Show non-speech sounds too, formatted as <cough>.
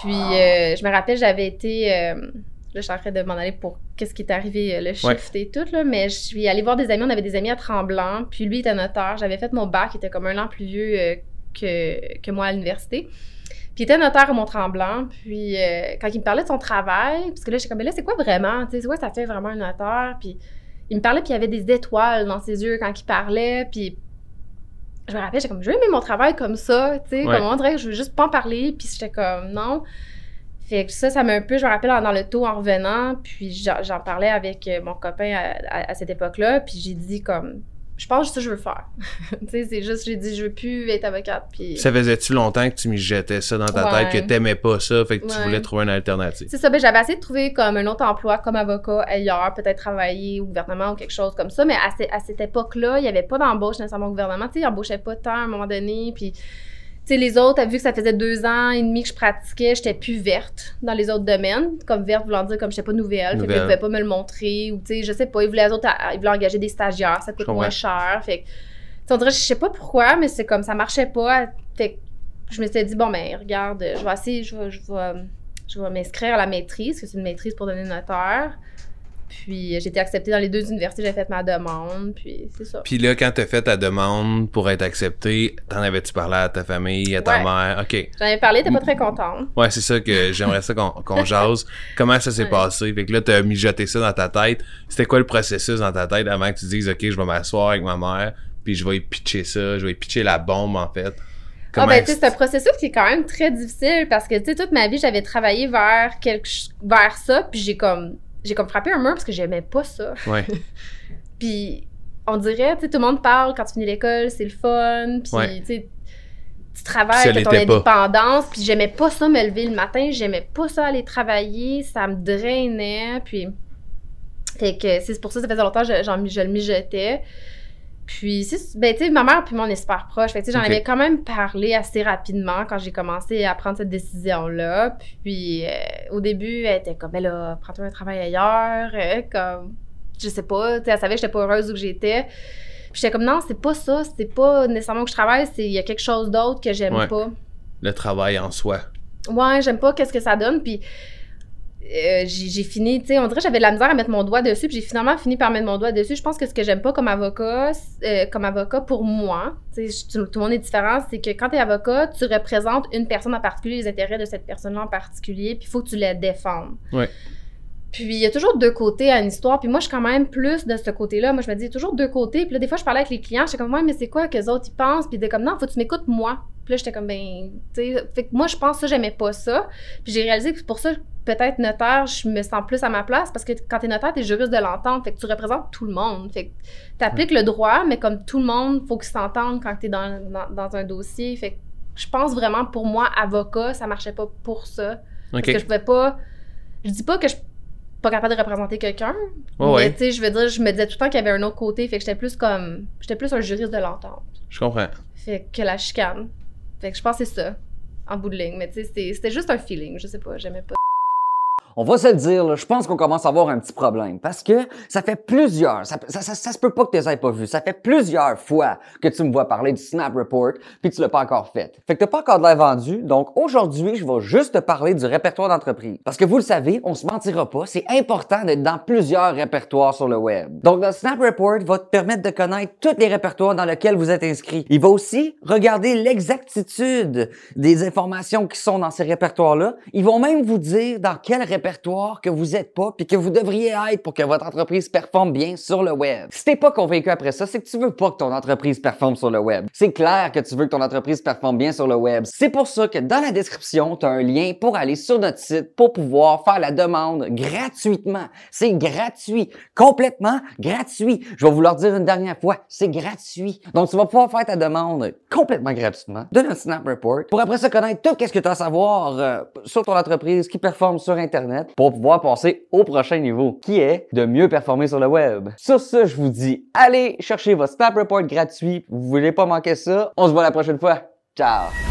Puis euh, je me rappelle, j'avais été. euh, là, je suis en train de m'en aller pour qu'est-ce qui est arrivé, euh, le shift et tout, là, mais je suis allée voir des amis. On avait des amis à Tremblant, puis lui était notaire. J'avais fait mon bac, il était comme un an plus vieux euh, que, que moi à l'université. Puis il était notaire à Mont-Tremblant. Puis euh, quand il me parlait de son travail, parce que là, j'étais comme, mais là, c'est quoi vraiment? Tu sais, c'est quoi ça fait vraiment un notaire? Puis il me parlait, puis il y avait des étoiles dans ses yeux quand il parlait. Puis je me rappelle, j'étais comme, je veux aimer mon travail comme ça, tu sais, Ouais. comme on dirait que je veux juste pas en parler. Puis j'étais comme, non. Fait que ça, ça m'a un peu, je me rappelle dans le taux en revenant, puis j'en parlais avec euh, mon copain à, à- à cette époque-là, puis j'ai dit comme, je pense que ça que je veux faire. <laughs> tu sais, c'est juste, j'ai dit, je veux plus être avocate, puis... Ça faisait-tu longtemps que tu mijotais ça dans ta Ouais. tête, que t'aimais pas ça, fait que tu voulais trouver une alternative? C'est ça, ben j'avais essayé de trouver comme un autre emploi comme avocat ailleurs, peut-être travailler au gouvernement ou quelque chose comme ça, mais à, à cette époque-là, il n'y avait pas d'embauche nécessairement au gouvernement, tu sais, ils embauchaient pas tant à un moment donné, puis sais, les autres, vu que ça faisait deux ans et demi que je pratiquais, j'étais plus verte dans les autres domaines, comme verte voulant dire comme j'étais pas nouvelle, fait qu'ils Nouvelle. pouvaient pas me le montrer, ou tu sais, je sais pas, ils voulaient, les autres, ils voulaient engager des stagiaires, ça coûte moins cher, fait que, on dirait, je sais pas pourquoi, mais c'est comme, ça marchait pas, fait que je me suis dit, bon, ben, regarde, je vais essayer, je vais, je vais, je vais m'inscrire à la maîtrise, parce que c'est une maîtrise pour donner notaire. Puis j'ai été acceptée dans les deux universités, j'ai fait ma demande, puis c'est ça. Puis là, quand t'as fait ta demande pour être accepté, t'en avais-tu parlé à ta famille, à ta Ouais. mère? OK. J'en avais parlé, t'es pas très contente. Ouais, c'est ça que j'aimerais ça qu'on <laughs> jase. Comment ça s'est Ouais. passé? Fait que là, t'as mijoté ça dans ta tête. C'était quoi le processus dans ta tête avant que tu dises, OK, je vais m'asseoir avec ma mère, puis je vais y pitcher ça, je vais y pitcher la bombe, en fait? Ah ben tu sais, c'est un processus qui est quand même très difficile parce que tu sais toute ma vie j'avais travaillé vers quelque vers ça puis j'ai comme j'ai comme frappé un mur parce que j'aimais pas ça. Ouais. <laughs> Puis on dirait tu sais tout le monde parle quand tu finis l'école, c'est le fun, puis Ouais. tu sais tu travailles, t'as ton indépendance, puis j'aimais pas ça me lever le matin, j'aimais pas ça aller travailler, ça me drainait, puis fait que c'est pour ça que ça faisait longtemps que je, je le mijotais. Puis, ben, tu sais, ma mère puis moi, on est super proches. Fait que, tu sais, j'en avais quand même parlé assez rapidement quand j'ai commencé à prendre cette décision-là. Puis, euh, au début, elle était comme, ben là, prends-toi un travail ailleurs. euh, comme, je sais pas, tu sais, elle savait que j'étais pas heureuse où j'étais. Puis, j'étais comme, non, c'est pas ça. C'est pas nécessairement que je travaille, c'est il y a quelque chose d'autre que j'aime Ouais. pas. Le travail en soi. Ouais, j'aime pas qu'est-ce que ça donne. Puis euh, j'ai fini, tu sais, on dirait que j'avais de la misère à mettre mon doigt dessus. Puis j'ai finalement fini par mettre mon doigt dessus. Je pense que ce que j'aime pas comme avocat, euh, comme avocat pour moi, tu sais, tout le monde est différent, c'est que quand tu es avocat, tu représentes une personne en particulier, les intérêts de cette personne-là en particulier, puis il faut que tu les défendes. Ouais. Puis il y a toujours deux côtés à une histoire. Puis moi, je suis quand même plus de ce côté-là. Moi, je me dis, il y a toujours deux côtés. Puis là, des fois, je parlais avec les clients, j'étais comme, ouais, mais c'est quoi que les autres, ils pensent? Puis ils étaient comme, non, faut que tu m'écoutes, moi. Puis là, j'étais comme, ben, tu sais, fait que moi, je pense ça, j'aimais pas ça. Puis j'ai réalisé que c'est pour ça, peut-être notaire, je me sens plus à ma place parce que quand t'es notaire, t'es juriste de l'entente. Fait que tu représentes tout le monde. Fait que t'appliques le droit, mais comme tout le monde, faut qu'ils s'entendent quand t'es dans, dans, dans un dossier. Fait que je pense vraiment, pour moi, avocat, ça marchait pas pour ça. Parce que je pouvais pas. Je dis pas que je suis pas capable de représenter quelqu'un. Mais ouais. tu sais, je veux dire, je me disais tout le temps qu'il y avait un autre côté. Fait que j'étais plus comme. J'étais plus un juriste de l'entente. Je comprends. Fait que la chicane. Fait que je pense que c'est ça, en bout de ligne. Mais tu sais, c'était juste un feeling. Je sais pas, j'aimais pas. On va se le dire, je pense qu'on commence à avoir un petit problème parce que ça fait plusieurs, ça, ça, ça, se peut pas que tu les aies pas vu, ça fait plusieurs fois que tu me vois parler du Snap Report puis tu l'as pas encore fait. Fait que t'as pas encore de l'air vendu, donc aujourd'hui, je vais juste te parler du répertoire d'entreprise. Parce que vous le savez, on se mentira pas, c'est important d'être dans plusieurs répertoires sur le web. Donc le Snap Report va te permettre de connaître tous les répertoires dans lesquels vous êtes inscrit. Il va aussi regarder l'exactitude des informations qui sont dans ces répertoires-là. Ils vont même vous dire dans quel répertoire que vous êtes pas puis que vous devriez être pour que votre entreprise performe bien sur le web. Si t'es pas convaincu après ça, c'est que tu veux pas que ton entreprise performe sur le web. C'est clair que tu veux que ton entreprise performe bien sur le web. C'est pour ça que dans la description, tu as un lien pour aller sur notre site pour pouvoir faire la demande gratuitement. C'est gratuit, complètement gratuit. Je vais vous le dire une dernière fois, c'est gratuit. Donc tu vas pouvoir faire ta demande complètement gratuitement de notre Snap Report pour après ça connaître tout ce que tu as à savoir euh, sur ton entreprise qui performe sur Pour pouvoir passer au prochain niveau qui est de mieux performer sur le web. Sur ce, je vous dis, allez chercher votre Snap Report gratuit. Vous voulez pas manquer ça? On se voit la prochaine fois. Ciao!